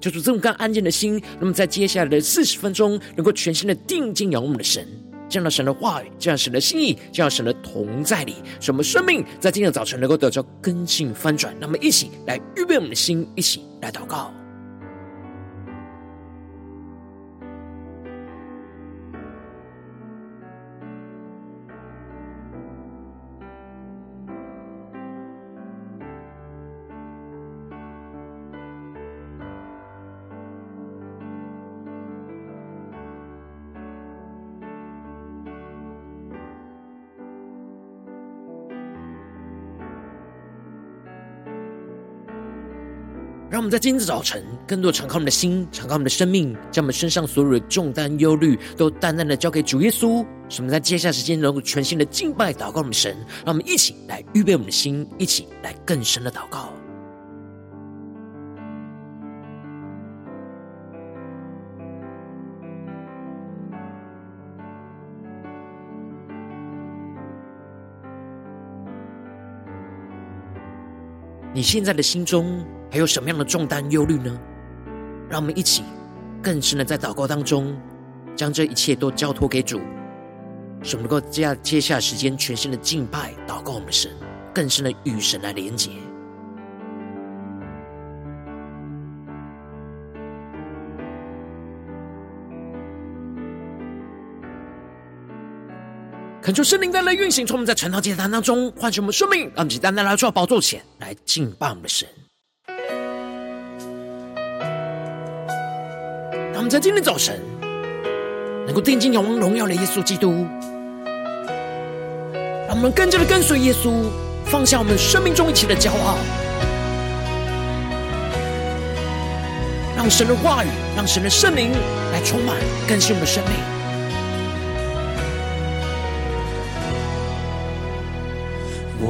就主这种更安静的心，那么在接下来的四十分钟，能够全心的定睛仰望我们的神，这样的神的话语，这样神的心意，这样神的同在里，使我们生命在今天的早晨能够得到根性翻转。那么一起来预备我们的心，一起来祷告。让我们在今天早晨，更多敞开我们的心，敞开我们的生命，将我们身上所有的重担、忧虑，都淡淡的交给主耶稣。使我们在接下来时间，能够全新的敬拜、祷告我们神。让我们一起来预备我们的心，一起来更深的祷告。你现在的心中，还有什么样的重担、忧虑呢？让我们一起更深的在祷告当中，将这一切都交托给主，使能够接接下时间全新的敬拜、祷告我们的神，更深的与神来连接。恳求圣灵在来运行，从我们在晨祷祭坛当中唤醒我们生命，让我们单单来到宝座前来敬拜我们的神。让我们在今天早晨能够定睛仰望荣耀的耶稣基督，让我们更加的跟随耶稣，放下我们生命中一切的骄傲，让神的话语，让神的圣灵来充满更新我们的生命。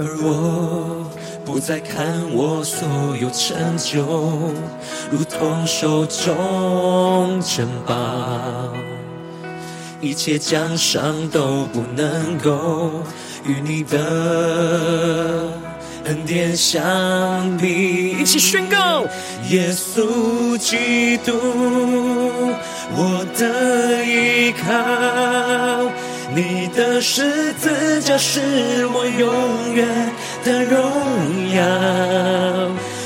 而我不再看我所有成就，如同手中珍宝。一切奖赏都不能够与你的恩典相比。一起宣告：耶稣基督，我的依靠，你的十字架是我永远的荣耀，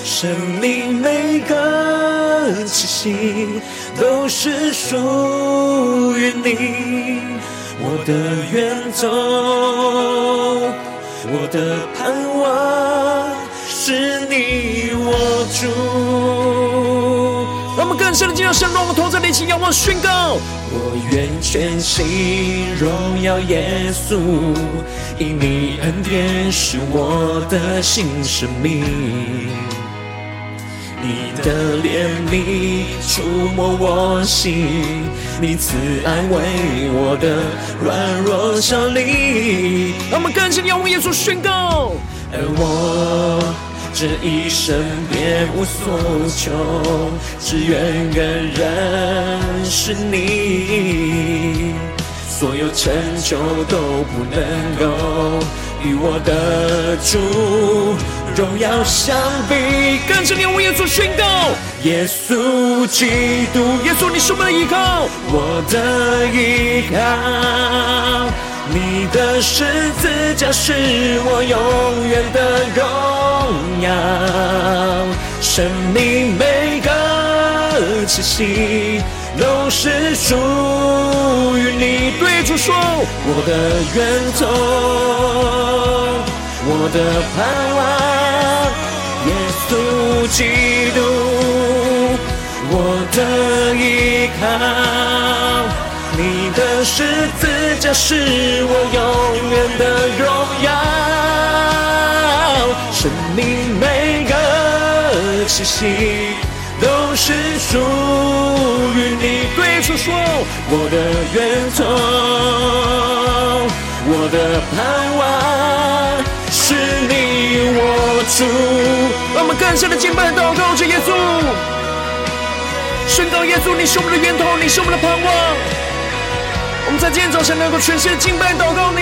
生命每个气息。都是属于你，我的远走，我的盼望是你我主。更深的进入神，让我们同在一起仰望宣告。我愿全心荣耀耶稣，因你恩典是我的新生命。你的怜悯触摸我心，你慈爱为我的软弱效力。让我们更深仰望耶稣宣告，而我这一生别无所求，只愿更认识你，所有成就都不能够与我的主。荣耀相比，跟着你用耶稣宣告：耶稣基督，耶稣你是我的依靠，我的依靠，你的十字架是我永远的荣耀，生命每个气息，都是属于你。对主说，我的源头，我的盼望，耶稣基督，我的依靠。你的十字架是我永远的荣耀，生命每个气息都是属于你。对主说，我的源头，我的盼望是你我主。让我们更深的敬拜祷告着耶稣，宣告耶稣，你是我们的源头，你是我们的盼望。在今天早晨能够全心敬拜祷告你，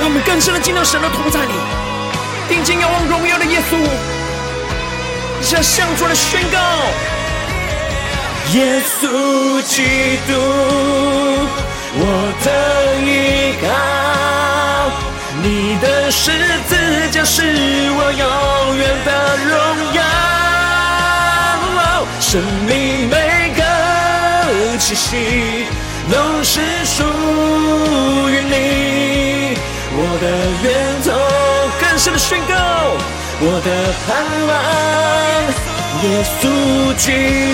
让我们更深的进到神的同在里，定睛仰望荣耀的耶稣，向向主的宣告：耶稣基督，我的依靠，你的十字架是我永远的荣耀。生命每个气息都是属于你，我的源头，更深的宣告，我的盼望，耶稣基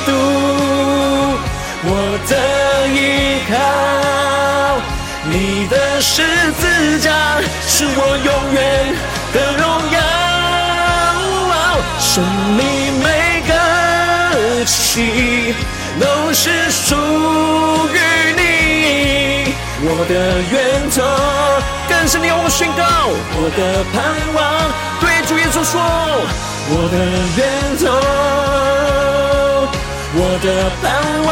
督，我的依靠，你的十字架是我永远的荣耀，生命每。是属于你，我的源头，更是你要我宣告，我的盼望，对主耶稣说，我的源头，我的盼望，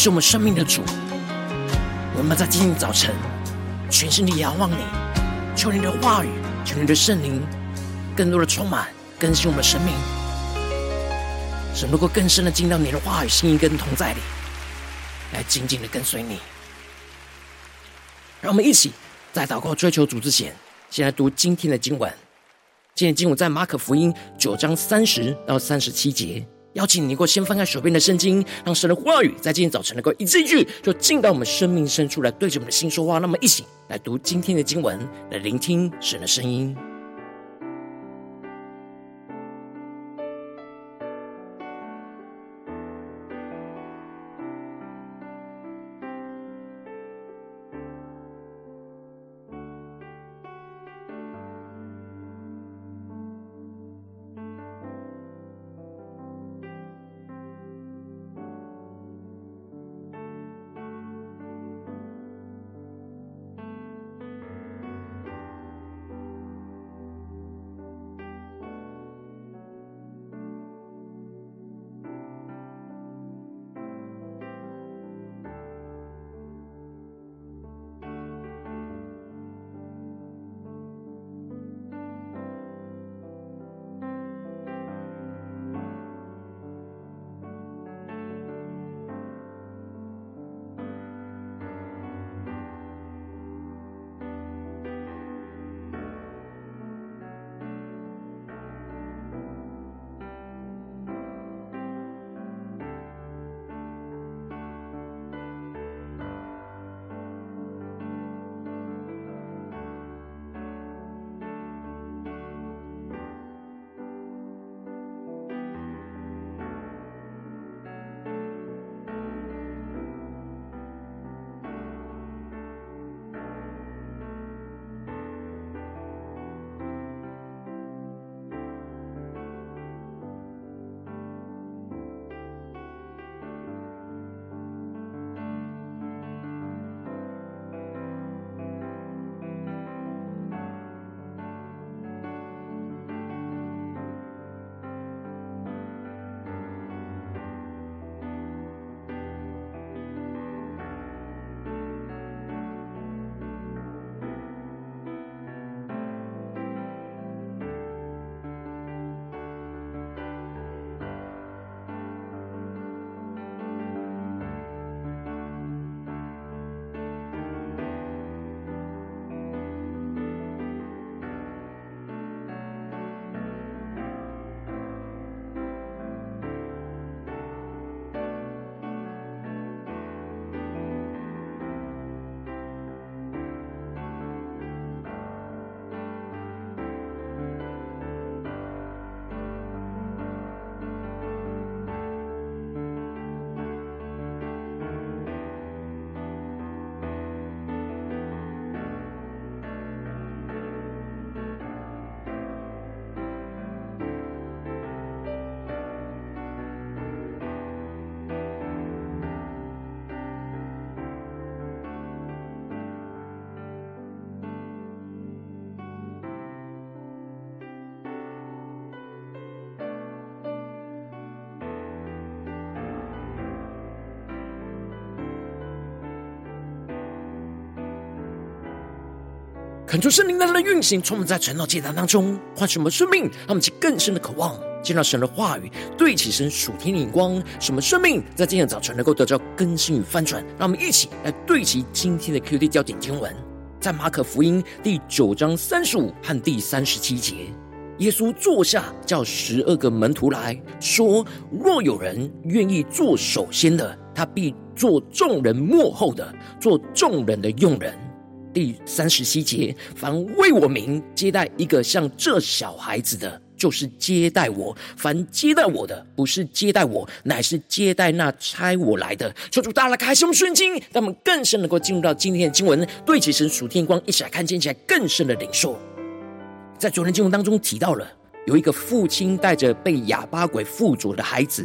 是我们生命的主，我们在今天早晨全心的仰望你，求你的话语，求你的圣灵，更多的充满更新我们的生命，使能够更深的进到你的话语心意跟同在里，来紧紧的跟随你。让我们一起在祷告追求主之前，先来读今天的经文。今天的经文在马可福音九章三十到三十七节。邀请你能够先翻开手边的圣经，让神的话语在今天早晨能够一字一句，就进到我们生命深处来，对着我们的心说话。那么，一起来读今天的经文，来聆听神的声音。恳求圣灵的运行，充满在晨祷祭坛当中，唤醒我们生命，让我们去更深的渴望，见到神的话语，对齐神属天的眼光，使我们生命在今天早晨能够得到更新与翻转。让我们一起来对齐今天的 QD 焦点经文，在马可福音第九章三十五和第三十七节，耶稣坐下，叫十二个门徒来说：若有人愿意做首先的，他必做众人末后的，做众人的用人。第三十七节，凡为我名接待一个像这小孩子的，就是接待我；凡接待我的，不是接待我，乃是接待那差我来的。求主大家开胸顺经，让我们更深能够进入到今天的经文，对齐神属天光，一起来看见起来更深的领受。在昨天经文当中提到了，有一个父亲带着被哑巴鬼附着的孩子，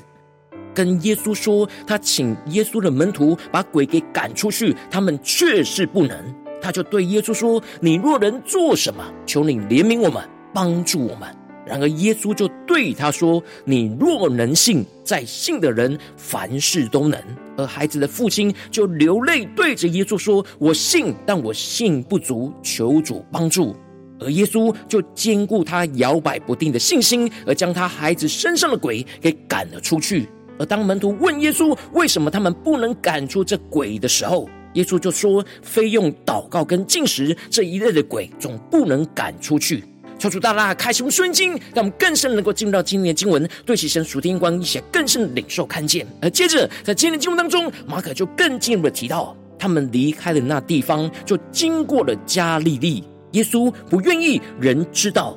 跟耶稣说，他请耶稣的门徒把鬼给赶出去，他们却是不能。他就对耶稣说：“你若能做什么，求你怜悯我们，帮助我们。”然而耶稣就对他说：“你若能信，在信的人凡事都能。”而孩子的父亲就流泪对着耶稣说：“我信，但我信不足，求主帮助。”而耶稣就兼顾他摇摆不定的信心，而将他孩子身上的鬼给赶了出去。而当门徒问耶稣为什么他们不能赶出这鬼的时候，耶稣就说：“非用祷告跟进食这一类的鬼，总不能赶出去。”求主大大开启我们顺经，让我们更深能够进入到今天的经文，对齐神属天光一些更深的领受看见。而接着在今天的经文当中，马可就更进一步的提到，他们离开了那地方，就经过了加利利。耶稣不愿意人知道，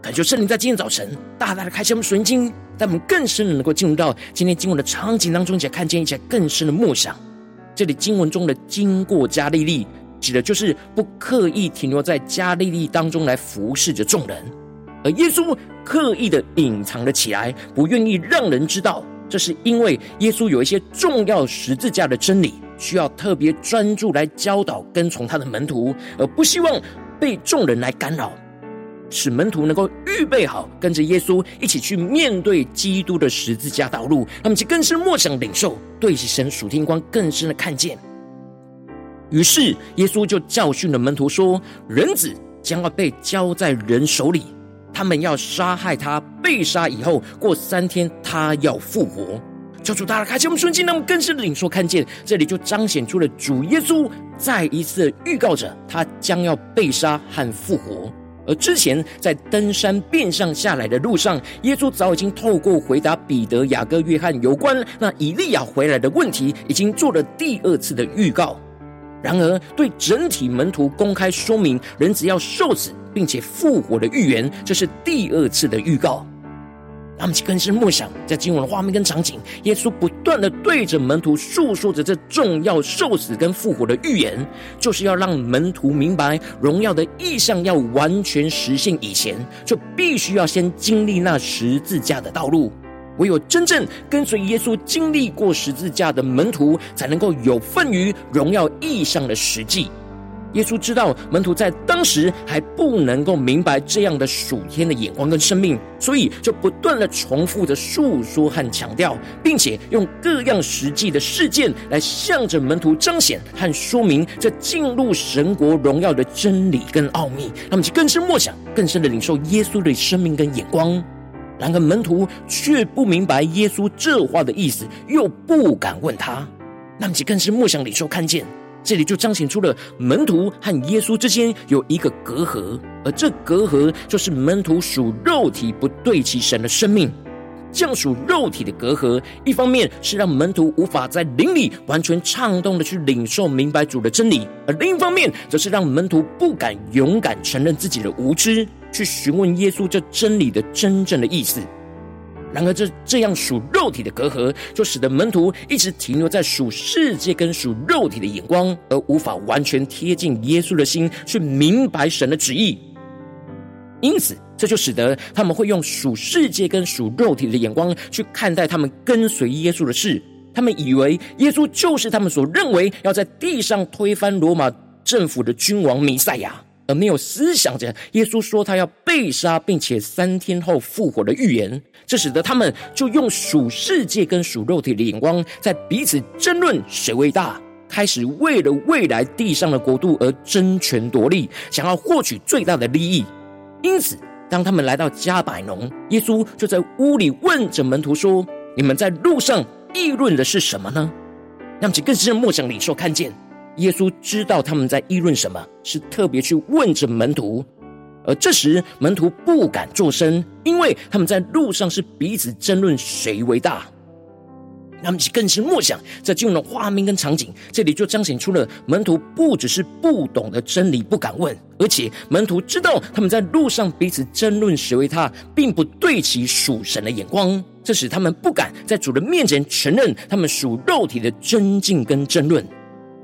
感觉圣灵在今天早晨大大的开启我们顺经，让我们更深的能够进入到今天经文的场景当中，一起看见一些更深的默想。这里经文中的“经过加利利”，指的就是不刻意停留在加利利当中来服侍着众人，而耶稣刻意的隐藏了起来，不愿意让人知道。这是因为耶稣有一些重要十字架的真理，需要特别专注来教导跟从他的门徒，而不希望被众人来干扰。使门徒能够预备好，跟着耶稣一起去面对基督的十字架道路，他们就更深默想领受，对起神属天光更深的看见。于是耶稣就教训了门徒说：“人子将要被交在人手里，他们要杀害他，被杀以后过三天，他要复活。”求主大家开启我们顺境，那么更深的领受看见，这里就彰显出了主耶稣再一次预告着他将要被杀和复活。而之前在登山变相下来的路上，耶稣早已经透过回答彼得、雅各、约翰有关那以利亚回来的问题，已经做了第二次的预告。然而，对整体门徒公开说明人只要受死并且复活的预言，这是第二次的预告。他们更是默想，在今晚的画面跟场景，耶稣不断的对着门徒诉说着这重要受死跟复活的预言，就是要让门徒明白，荣耀的意象要完全实现以前，就必须要先经历那十字架的道路。唯有真正跟随耶稣经历过十字架的门徒，才能够有份于荣耀意象的实际。耶稣知道门徒在当时还不能够明白这样的属天的眼光跟生命，所以就不断的重复的诉说和强调，并且用各样实际的事件来向着门徒彰显和说明这进入神国荣耀的真理跟奥秘。他们就更深默想，更深的领受耶稣的生命跟眼光。然而门徒却不明白耶稣这话的意思，又不敢问他。那么就更是默想领受看见。这里就彰显出了门徒和耶稣之间有一个隔阂，而这隔阂就是门徒属肉体不对齐神的生命。这样属肉体的隔阂，一方面是让门徒无法在灵里完全畅动的去领受明白主的真理，而另一方面则是让门徒不敢勇敢承认自己的无知，去询问耶稣这真理的真正的意思。然而，这这样属肉体的隔阂，就使得门徒一直停留在属世界跟属肉体的眼光，而无法完全贴近耶稣的心，去明白神的旨意。因此，这就使得他们会用属世界跟属肉体的眼光去看待他们跟随耶稣的事。他们以为耶稣就是他们所认为要在地上推翻罗马政府的君王弥赛亚。没有思想着耶稣说他要被杀，并且三天后复活的预言，这使得他们就用属世界跟属肉体的眼光，在彼此争论谁为大，开始为了未来地上的国度而争权夺利，想要获取最大的利益。因此，当他们来到迦百农，耶稣就在屋里问着门徒说：“你们在路上议论的是什么呢？”让其更深的默想领受看见，耶稣知道他们在议论什么，是特别去问着门徒。而这时，门徒不敢作声，因为他们在路上是彼此争论谁为大。他们更是默想，在进入的画面跟场景，这里就彰显出了门徒不只是不懂得真理不敢问，而且门徒知道他们在路上彼此争论谁为大，并不对其属神的眼光，这使他们不敢在主人面前承认他们属肉体的争竞跟争论。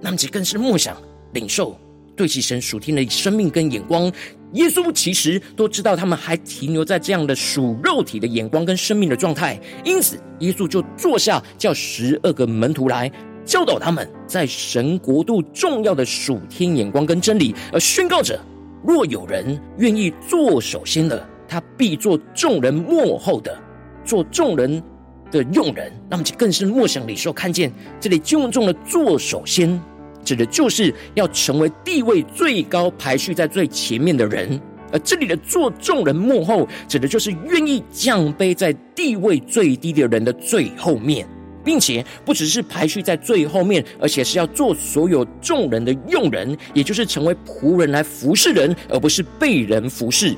他们更是默想领受。对其神属天的生命跟眼光，耶稣其实都知道他们还停留在这样的属肉体的眼光跟生命的状态，因此耶稣就坐下，叫十二个门徒来教导他们在神国度重要的属天眼光跟真理，而宣告着：若有人愿意做首先的，他必做众人末后的，做众人的用人。那么就更是默想里说，看见这里经文中的做首先。指的就是要成为地位最高、排序在最前面的人，而这里的做众人幕后，指的就是愿意降卑在地位最低的人的最后面，并且不只是排序在最后面，而且是要做所有众人的用人，也就是成为仆人来服侍人，而不是被人服侍。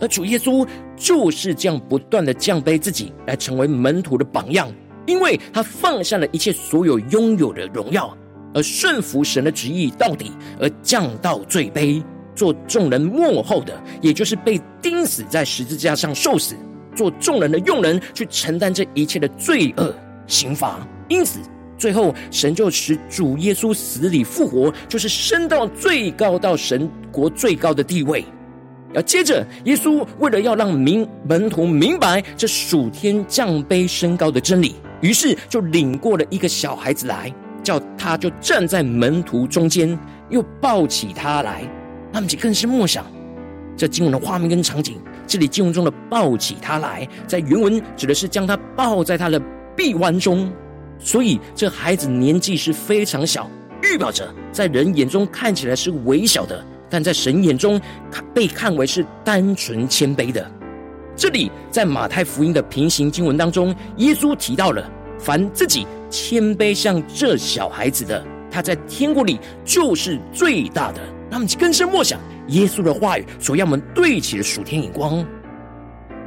而主耶稣就是这样不断的降卑自己，来成为门徒的榜样，因为他放下了一切所有拥有的荣耀。而顺服神的旨意到底，而降到最卑，做众人幕后的，也就是被钉死在十字架上受死，做众人的用人，去承担这一切的罪恶刑罚。因此，最后神就使主耶稣死里复活，就是升到最高，到神国最高的地位。而接着，耶稣为了要让明门徒明白这属天降卑升高的真理，于是就领过了一个小孩子来。叫他就站在门徒中间，又抱起他来。他们就更是默想这经文的画面跟场景。这里经文中的抱起他来，在原文指的是将他抱在他的臂弯中。所以这孩子年纪是非常小，预表着在人眼中看起来是微小的，但在神眼中被看为是单纯谦卑的。这里在马太福音的平行经文当中，耶稣提到了。凡自己谦卑像这小孩子的，他在天国里就是最大的。那么，更深默想耶稣的话语所要我们对齐的属天眼光。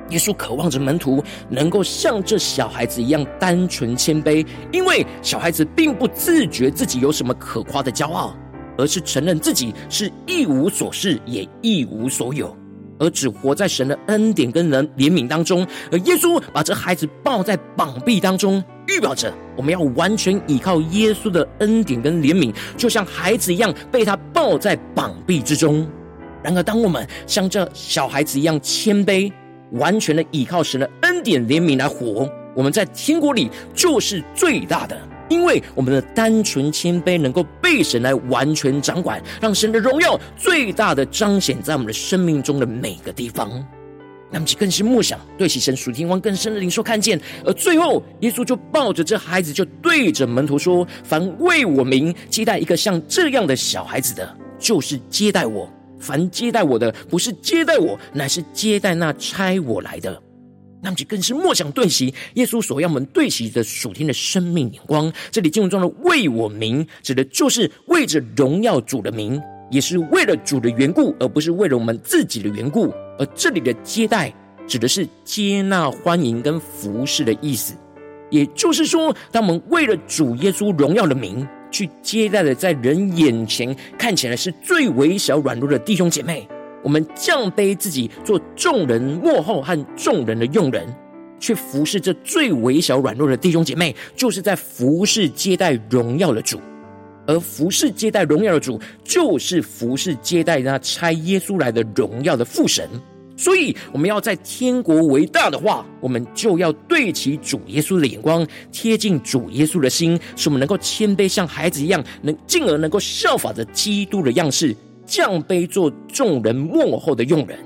耶稣渴望着门徒能够像这小孩子一样单纯谦卑，因为小孩子并不自觉自己有什么可夸的骄傲，而是承认自己是一无所事，也一无所有。而只活在神的恩典跟人怜悯当中，而耶稣把这孩子抱在膀臂当中，预表着我们要完全依靠耶稣的恩典跟怜悯，就像孩子一样被他抱在膀臂之中。然而，当我们像这小孩子一样谦卑，完全的依靠神的恩典怜悯来活，我们在天国里就是最大的。因为我们的单纯谦卑能够被神来完全掌管，让神的荣耀最大的彰显在我们的生命中的每个地方。那么，就更是默想，对齐神属天王更深的灵受看见。而最后，耶稣就抱着这孩子，就对着门徒说：“凡为我名接待一个像这样的小孩子的，就是接待我；凡接待我的，不是接待我，乃是接待那差我来的。”那么就更是莫想对齐耶稣所要我们对齐的属天的生命眼光。这里经文中的“为我名”指的就是为着荣耀主的名，也是为了主的缘故，而不是为了我们自己的缘故。而这里的接待指的是接纳、欢迎跟服侍的意思。也就是说，当我们为了主耶稣荣耀的名去接待的，在人眼前看起来是最微小、软弱的弟兄姐妹。我们降卑自己，做众人幕后和众人的用人，去服侍这最微小软弱的弟兄姐妹，就是在服侍接待荣耀的主。而服侍接待荣耀的主，就是服侍接待那差耶稣来的荣耀的父神。所以，我们要在天国为大的话，我们就要对齐主耶稣的眼光，贴近主耶稣的心，使我们能够谦卑，像孩子一样，能进而能够效法着基督的样式。降卑做众人幕后的用人，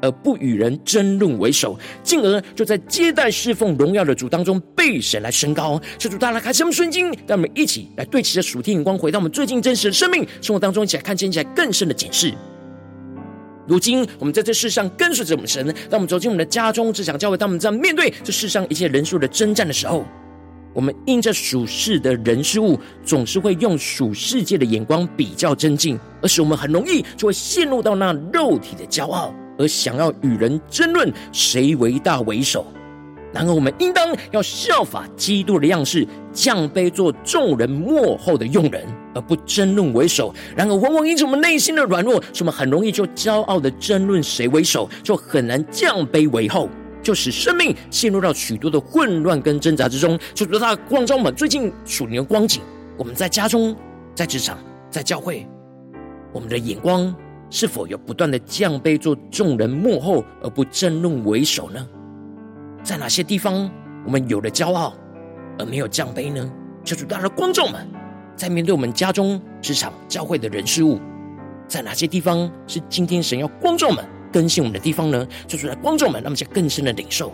而不与人争论为首，进而就在接待侍奉荣耀的主当中被神来升高。求主大家开什么圣经，让我们一起来对齐着属天眼光，回到我们最近真实的生命生活当中，一起来看见，一起来更深的解释。如今我们在这世上跟随着我们神，当我们走进我们的家中、职场、教会，当我们在面对这世上一切人数的征战的时候，我们因着属世的人事物，总是会用属世界的眼光比较尊敬，而使我们很容易就会陷入到那肉体的骄傲。而想要与人争论谁为大为首，然而我们应当要效法基督的样式，降卑做众人幕后的用人，而不争论为首。然而往往因着我们内心的软弱，使我们很容易就骄傲的争论谁为首，就很难降卑为后，就使生命陷入到许多的混乱跟挣扎之中。就如他光照们最近属灵的光景，我们在家中、在职场、在教会，我们的眼光。是否有不断的降卑做众人幕后而不争论为首呢？在哪些地方我们有了骄傲而没有降卑呢？求主大的光众们，在面对我们家中、职场、教会的人事物，在哪些地方是今天神要光众们更新我们的地方呢？就是来观众们，那么就更深的领受。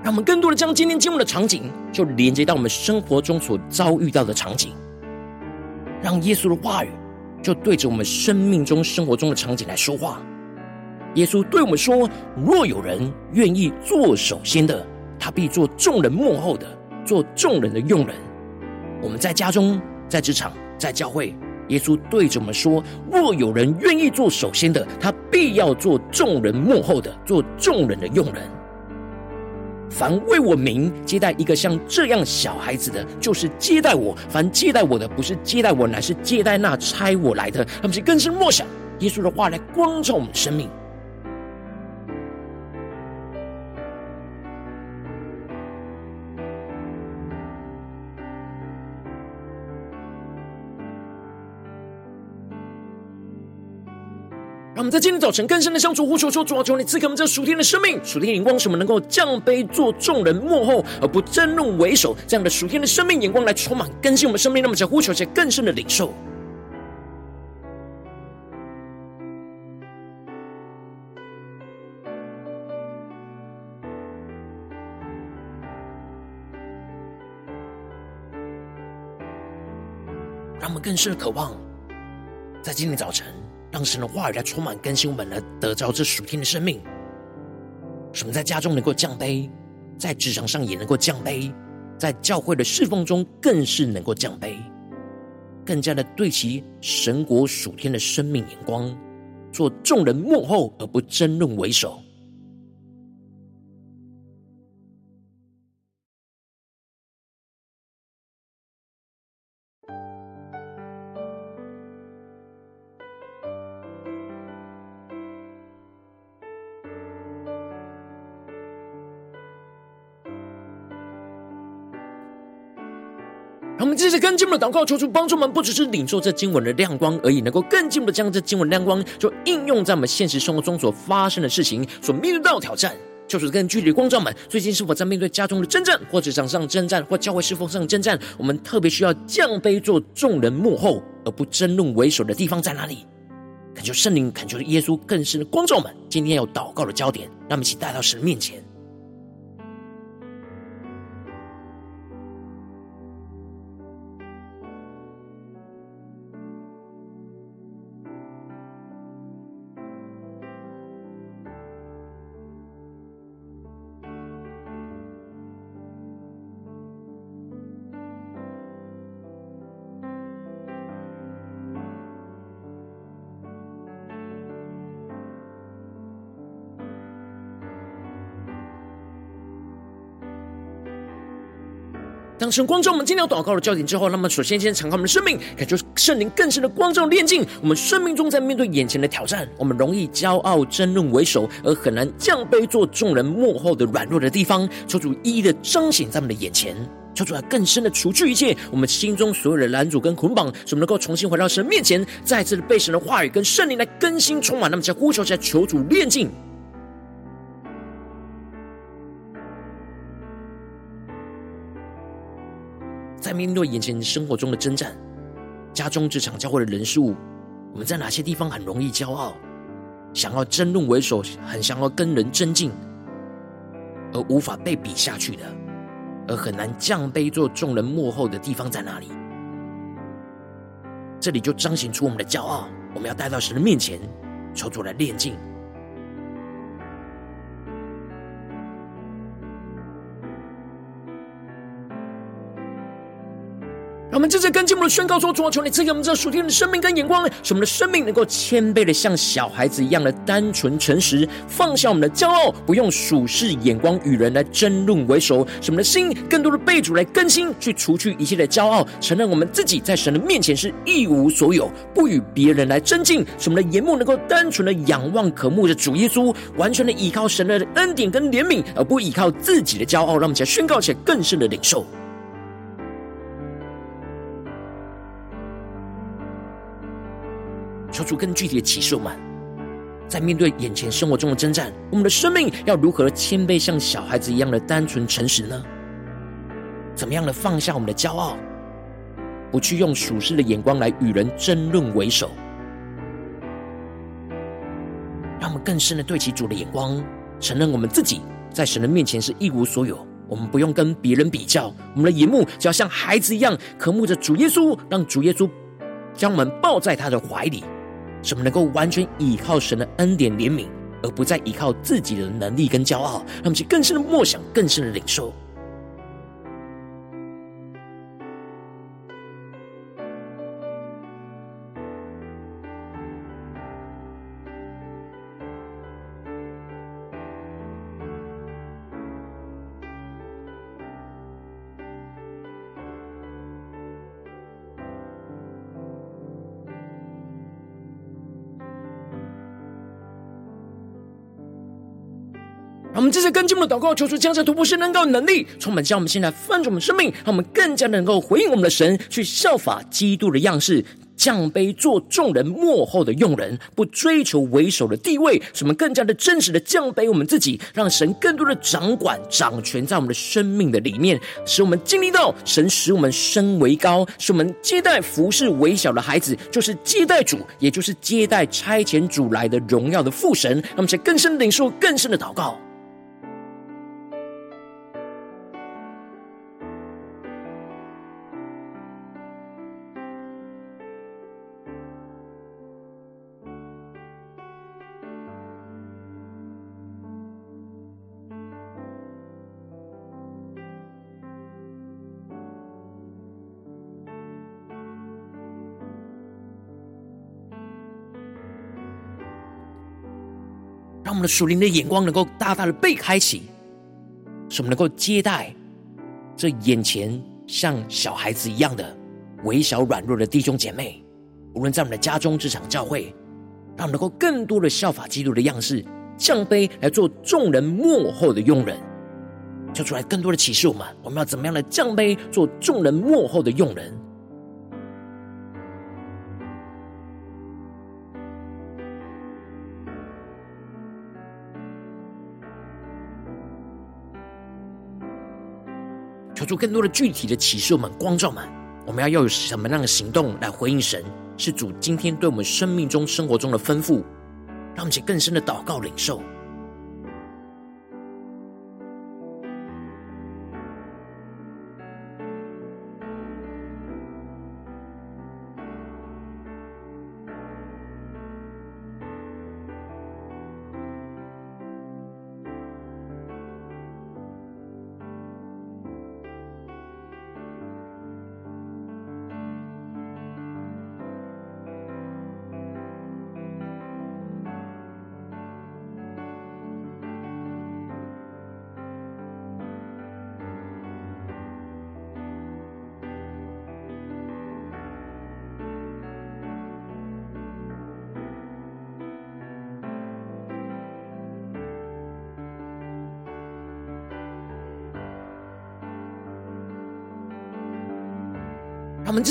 让我们更多的将今天经文的场景，就连接到我们生活中所遭遇到的场景，让耶稣的话语就对着我们生命中、生活中的场景来说话。耶稣对我们说：“若有人愿意做首先的，他必做众人幕后的，做众人的用人。”我们在家中、在职场、在教会，耶稣对着我们说：“若有人愿意做首先的，他必要做众人幕后的，做众人的用人。”凡为我名接待一个像这样小孩子的，就是接待我；凡接待我的，不是接待我，乃是接待那差我来的。他们是更深默想耶稣的话来光照我们生命。让我们在今天早晨更深的相处，呼求说：主啊，求你赐给我们这属天的生命、属天的眼光，使我们能够降卑做众人幕后，而不争论为首。这样的属天的生命眼光来充满更新我们生命。那么，在呼求，且更深的领受。让我们更深的渴望，在今天早晨。让神的话语来充满更新我们，来得着这属天的生命。神在家中能够降卑，在职场上也能够降卑，在教会的侍奉中更是能够降卑，更加的对其神国属天的生命眼光，做众人幕后而不争论为首。继续跟进我们的祷告，求主帮助我们，不只是领受这经文的亮光而已，能够更进一步的将这经文亮光就应用在我们现实生活中所发生的事情，所面对到的挑战。求主更具体的光照们，最近是否在面对家中的征战，或者职场上征战，或教会侍奉上征战？我们特别需要降卑做众人幕后，而不争论为首的地方在哪里？恳求圣灵，恳求耶稣更深的光照们。今天要祷告的焦点，让我们一起带到神面前。当神光照我们今天要祷告的焦点之后，那么首先先敞开我们的生命，感受圣灵更深的光照炼净我们生命中，在面对眼前的挑战，我们容易骄傲争论为首，而很难降卑做众人幕后的软弱的地方，求主一一的彰显在我们的眼前，求主来更深的除去一切我们心中所有的拦阻跟捆绑，使我们能够重新回到神面前，再次的被神的话语跟圣灵来更新充满。那么在呼求下求主炼净。在面对眼前生活中的征战，家中、职场、教会的人事物，我们在哪些地方很容易骄傲，想要争论为首，很想要跟人争竞，而无法被比下去的，而很难降卑做众人幕后的地方在哪里？这里就彰显出我们的骄傲，我们要带到神的面前，求主来炼净。我们这次跟进我们的宣告说：主啊，求你赐给我们这属天的生命跟眼光，使我们的生命能够谦卑的像小孩子一样的单纯诚实，放下我们的骄傲，不用属世眼光与人来争论为首，使我们的心更多的被主来更新，去除去一切的骄傲，承认我们自己在神的面前是一无所有，不与别人来争竞，使我们的眼目能够单纯的仰望渴慕着主耶稣，完全的依靠神的恩典跟怜悯，而不依靠自己的骄傲。让我们来宣告起来更深的领受。求出更具体的启示我们，在面对眼前生活中的征战，我们的生命要如何谦卑，像小孩子一样的单纯诚实呢？怎么样的放下我们的骄傲，不去用属世的眼光来与人争论为首，让我们更深的对齐主的眼光，承认我们自己在神的面前是一无所有，我们不用跟别人比较，我们的眼目就要像孩子一样渴慕着主耶稣，让主耶稣将我们抱在他的怀里。使我们能够完全依靠神的恩典怜悯，而不再依靠自己的能力跟骄傲，让我们去更深的默想，更深的领受。我们这次跟进我们的祷告，求主将这突破性能够能力充满，将我们现在翻转我们生命，让我们更加能够回应我们的神，去效法基督的样式，降卑做众人幕后的用人，不追求为首的地位，使我们更加的真实的降卑我们自己，让神更多的掌管掌权在我们的生命的里面，使我们经历到神使我们升为高，使我们接待服侍微小的孩子，就是接待主，也就是接待差遣主来的荣耀的父神，让我们在更深的领受，更深的祷告。我们的属灵的眼光能够大大的被开启，使我们能够接待这眼前像小孩子一样的微小软弱的弟兄姐妹，无论在我们的家中、职场、教会，让我们能够更多的效法基督的样式，降卑来做众人幕后的佣人，叫出来更多的启示我们，我们要怎么样的降卑做众人幕后的佣人。主更多的具体的启示，我们光照们，我们要要有什么样的行动来回应神？是主今天对我们生命中、生活中的吩咐，让我们去更深的祷告领受。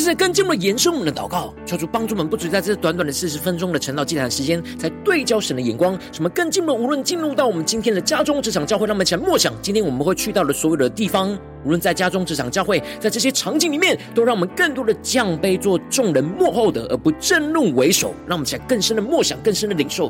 在更进一步延伸我们的祷告，求主帮助我们，不只在这短短的四十分钟的晨祷祭坛时间，才对焦神的眼光。什么更进一步？无论进入到我们今天的家中、职场、教会，让我们起来默想，今天我们会去到的所有的地方，无论在家中、职场、教会，在这些场景里面，都让我们更多的降卑，做众人幕后的，而不争论为首。让我们起来更深的默想，更深的领受。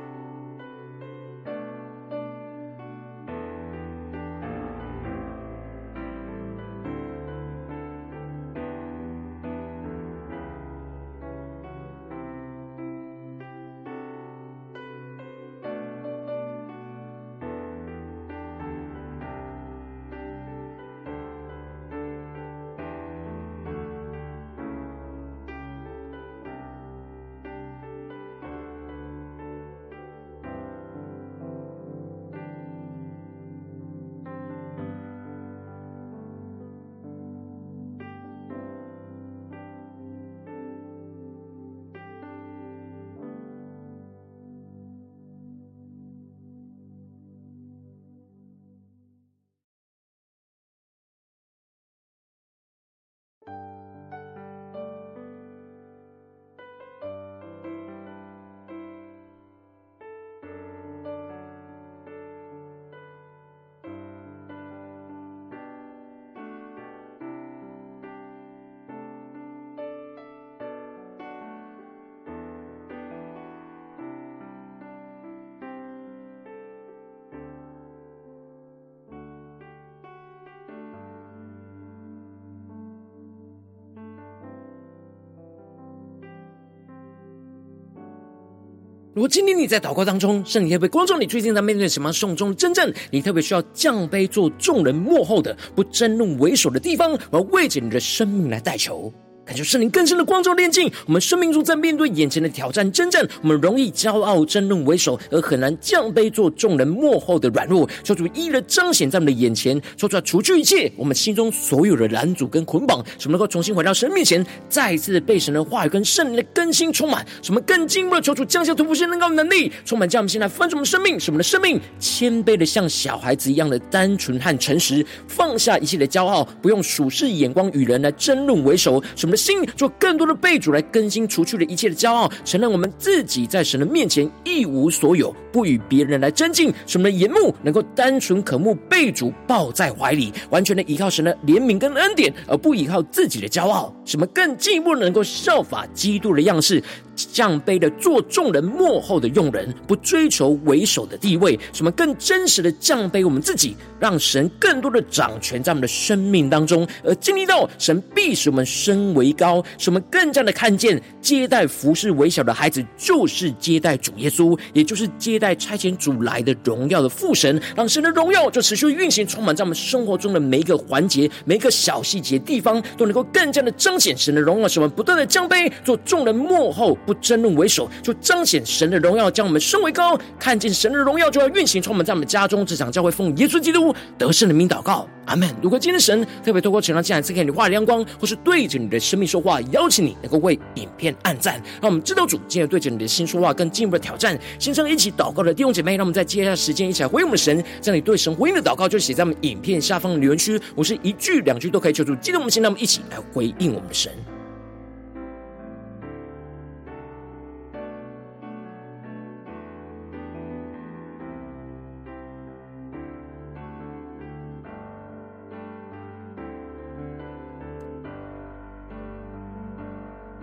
如果今天你在祷告当中，圣灵特别光照你，最近在面对什么生活中真正你特别需要降杯做众人幕后的，不争论为首的地方，而为着你的生命来代求。感受圣灵更深的光照炼净，我们生命中在面对眼前的挑战征战，我们容易骄傲争论为首，而很难降卑做众人幕后的软弱。求主一一的彰显在我们的眼前，说出来除去一切我们心中所有的拦阻跟捆绑，使我们能够重新回到神面前，再一次被神的话语跟圣灵的更新充满。使我们更进一步的求主降下突破性能高能力，充满将我们现在翻转我们生命，使我们的生命谦卑的像小孩子一样的单纯和诚实，放下一切的骄傲，不用属世眼光与人来争论为首。使我们的心做更多的被主来更新，除去了一切的骄傲，承认我们自己在神的面前一无所有，不与别人来争竞。使我们的眼目能够单纯可慕，被主抱在怀里，完全的依靠神的怜悯跟恩典，而不依靠自己的骄傲。什么更进一步能够效法基督的样式。降卑的做众人幕后的用人，不追求为首的地位，什么更真实的降卑我们自己，让神更多的掌权在我们的生命当中，而经历到神必使我们升为高，使我们更加的看见接待服侍微小的孩子，就是接待主耶稣，也就是接待差遣主来的荣耀的父神，让神的荣耀就持续运行，充满在我们生活中的每一个环节、每一个小细节地方，都能够更加的彰显神的荣耀，使我们不断的降卑，做众人幕后。不争论为首，就彰显神的荣耀，将我们升为高。看见神的荣耀，就要运行，充满在我们家中，这场教会奉耶稣基督得胜的名祷告，阿门。如果今天神特别透过成长进来赐给你话语亮光，或是对着你的生命说话，邀请你能够为影片按赞，让我们知道主今天对着你的心说话，更进一步的挑战。线上一起祷告的弟兄姐妹，让我们在接下来时间一起来回应我们的神。这样你对神回应的祷告，就写在我们影片下方的留言区。我是一句两句都可以求助，激动我们心，让我们一起来回应我们的神。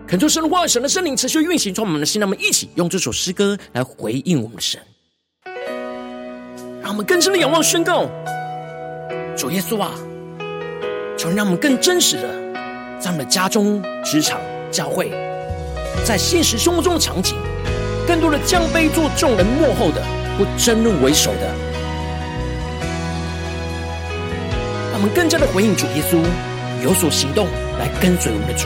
恳求神的话，神的圣灵持续运行，从我们的心，让我们一起用这首诗歌来回应我们的神，让我们更深的仰望宣告：主耶稣啊，求让我们更真实的，在我们的家中、职场、教会，在现实生活中的场景，更多的降卑做众人幕后的，不争论为首的，让我们更加的回应主耶稣，有所行动来跟随我们的主。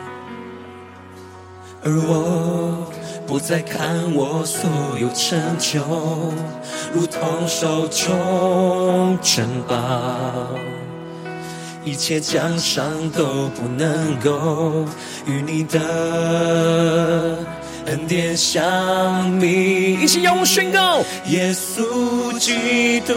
而我不再看我所有成就，如同手中珍宝，一切奖赏都不能够与你的恩典相比。一起让我宣告：耶稣基督，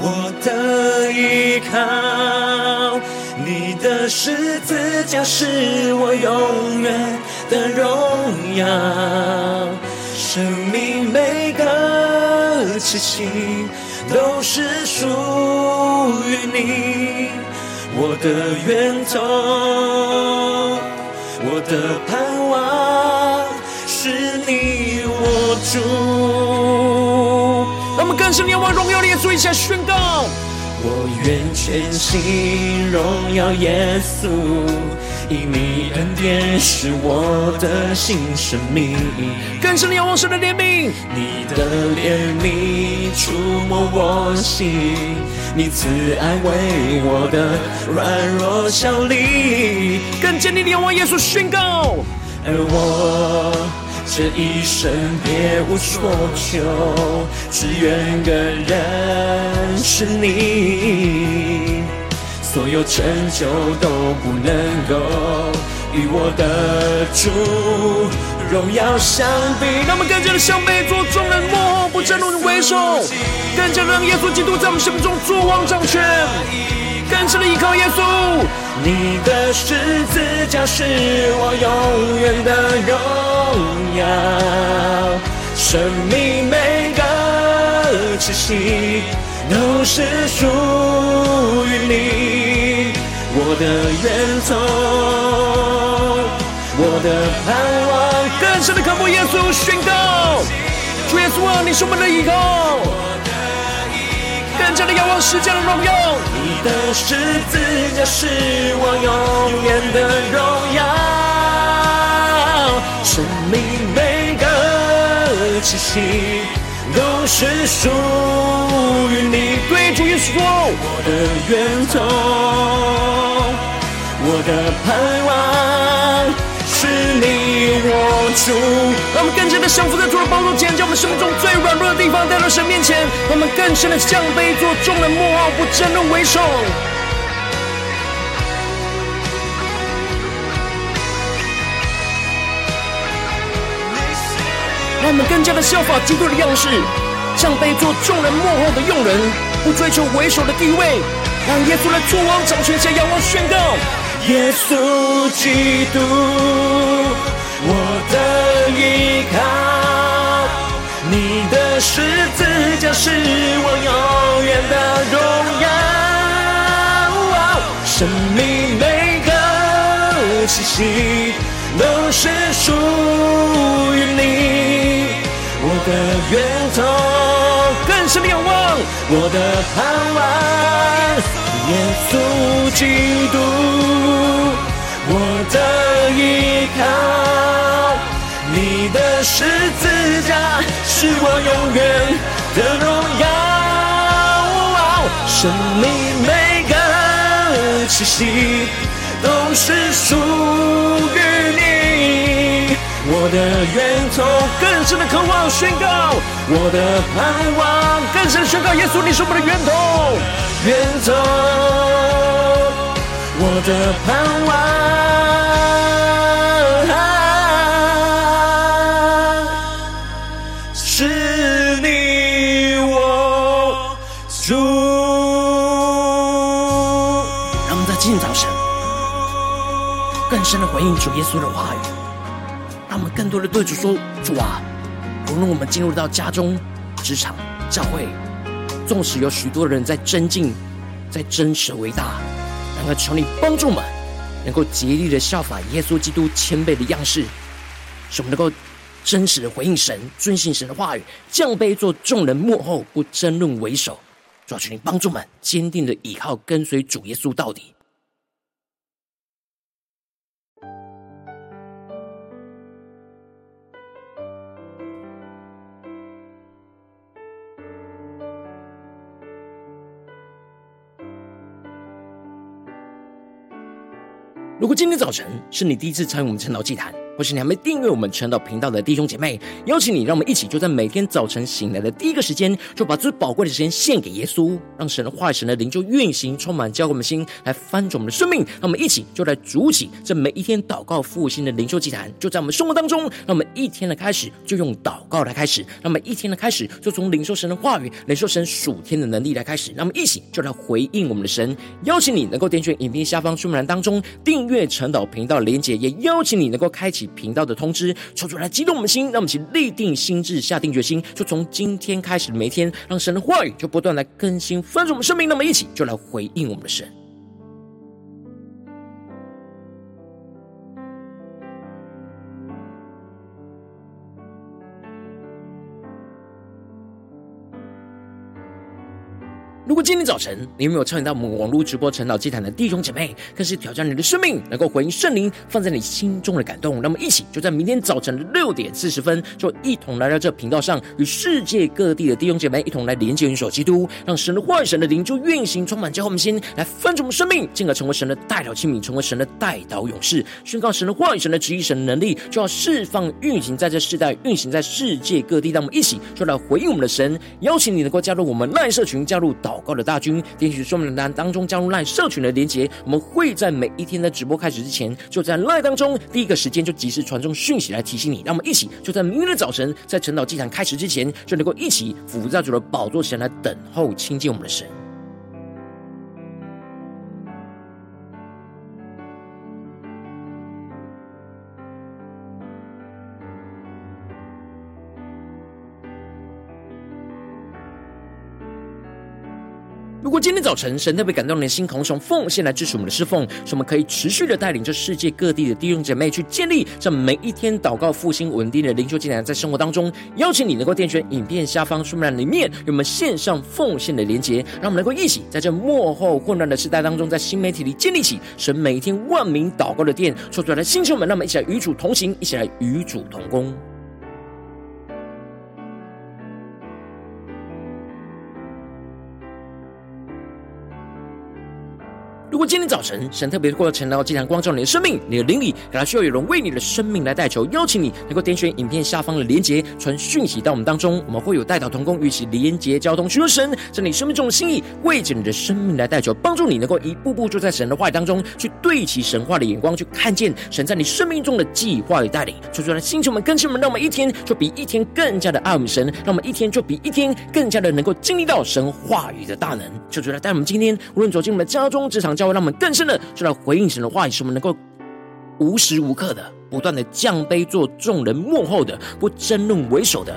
我的依靠。你的十字架是我永远的荣耀，生命每个气息都是属于你，我的源头，我的盼望是你我主。让我们更深仰望荣耀的耶稣，一起来宣告。我愿全心荣耀耶稣，因你恩典是我的新生命。更深的仰望神的怜悯，你的怜悯触摸我心，你慈爱为我的软弱效力。更坚定的仰望耶稣宣告，而我。这一生别无所求，只愿更认识你。所有成就都不能够与我的主荣耀相比。让我们更加的降卑，做众人幕后不争荣为首，更加让耶稣基督在我们生命中做王掌权。耶稣，你的十字架是我永远的荣耀，生命每个气息都是属于你，我的源头，我的盼望。更深的渴慕耶稣宣告，主耶稣啊，你是我们的依靠。更加的仰望世界的荣耀，你的十字架是我永远的荣耀，生命每个气息都是属于你。对主耶稣说，我的源头，我的盼望。是你我主，让我们更加的降服在主的宝座前，将我们生命中最软弱的地方带到神面前，让我们更深的降卑，做众人幕后不争的为首。让我们更加的效法基督的样式，降卑做众人幕后的用人，不追求为首的地位，让耶稣来作王掌权下，仰望宣告。耶稣基督，我的依靠，你的十字架是我永远的荣耀，生命每个气息都是属于你，我。的源头，更深的仰望，我。的盼望。耶稣基督，我的依靠，你的十字架是我永远的荣耀，生命每个气息都是属于你。我的源头，更深的渴望宣告；我的盼望，更深宣告。耶稣，你是我们的源头，远走，我的盼望，是你我主。让我们在今天早晨，更深的回应主耶稣的话语。让我们更多的对主说：“主啊，无论我们进入到家中、职场、教会，纵使有许多人在尊敬、在真实伟大，然而求你帮助们，能够竭力的效法耶稣基督谦卑的样式，使我们能够真实的回应神，遵行神的话语，降卑做众人幕后，不争论为首。主要求你帮助们，坚定的倚靠跟随主耶稣到底。如果今天早晨是你第一次参与我们晨祷祭坛，或是你还没订阅我们晨祷频道的弟兄姐妹，邀请你，让我们一起就在每天早晨醒来的第一个时间，就把最宝贵的时间献给耶稣，让神的话语、神的灵就运行，充满，教会我们的心，来翻转我们的生命。让我们一起就来筑起这每一天祷告复兴的灵修祭坛，就在我们生活当中。让我们一天的开始就用祷告来开始，让我们一天的开始就从领受神的话语、领受神属天的能力来开始。让我们一起就来回应我们的神。邀请你能够点选影片下方说明栏当中订阅晨祷频道连结，也邀请你能够开启频道的通知，求主来激动我们的心，让我们一起立定心智，下定决心，就从今天开始的每一天，让神的话语就不断来更新翻转我们生命。那么一起就来回应我们的神。今天早晨你有没有参与到我们网络直播晨祷祭坛的弟兄姐妹，更是挑战你的生命，能够回应圣灵放在你心中的感动。那么一起就在明天早晨六点四十分，就一同来到这频道上，与世界各地的弟兄姐妹一同来连接、元首基督，让神的话语、神的灵就运行、充满教会我们心，来翻转我们生命，进而成为神的代祷器皿，成为神的代祷勇士，宣告神的话语、神的旨意、神的能力，就要释放、运行在这世代，运行在世界各地。让我们一起就来回应我们的神，邀请你能够加入我们赖社群，加入。祷告的大军，点击说明栏当中加入赖社群的连结，我们会在每一天的直播开始之前，就在赖当中第一个时间就及时传送讯息来提醒你。让我们一起就在明天的早晨，在晨岛祭坛开始之前，就能够一起俯在主的宝座前来等候亲近我们的神。果今天早晨神特别感动你的心，同时奉献来支持我们的侍奉，使我们可以持续的带领这世界各地的弟兄姐妹去建立这每一天祷告复兴稳定的灵修祭坛，在生活当中，邀请你能够点选影片下方说明栏里面有我们线上奉献的连结，让我们能够一起在这幕后混乱的时代当中，在新媒体里建立起神每一天万名祷告的殿，说出来的星球们，让我们一起来与主同行，一起来与主同工。如果今天早晨神特别的过了晨祷祭坛光照你的生命，你的灵里感到需要有人为你的生命来代求，邀请你能够点选影片下方的连结，传讯息到我们当中，我们会有代祷同工与其连结交通，寻求神在你生命中的心意，为着你的生命来代求，帮助你能够一步步就在神的话语当中去对齐神话的眼光，去看见神在你生命中的计划与带领。求主来星球们、更新们，让我们一天就比一天更加的爱我们神，让我们一天就比一天更加的能够经历到神话语的大能。求主来带我们今天无论走进我们的家中、职场、教会。让我们更深的就来回应神的话语，使我们能够无时无刻的不断的降杯，做众人幕后的，不争论为首的。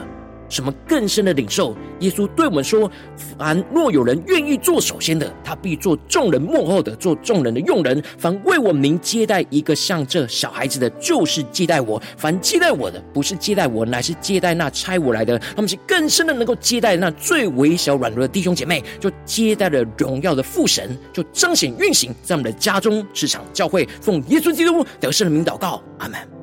什么更深的领受？耶稣对我们说：“凡若有人愿意做首先的，他必做众人幕后的，做众人的用人。凡为我名接待一个像这小孩子的，就是接待我。凡接待我的，不是接待我，乃是接待那差我来的。他们是更深的能够接待那最微小软弱的弟兄姐妹，就接待了荣耀的父神，就彰显运行在我们的家中、职场、教会。奉耶稣基督得胜的名祷告，阿门。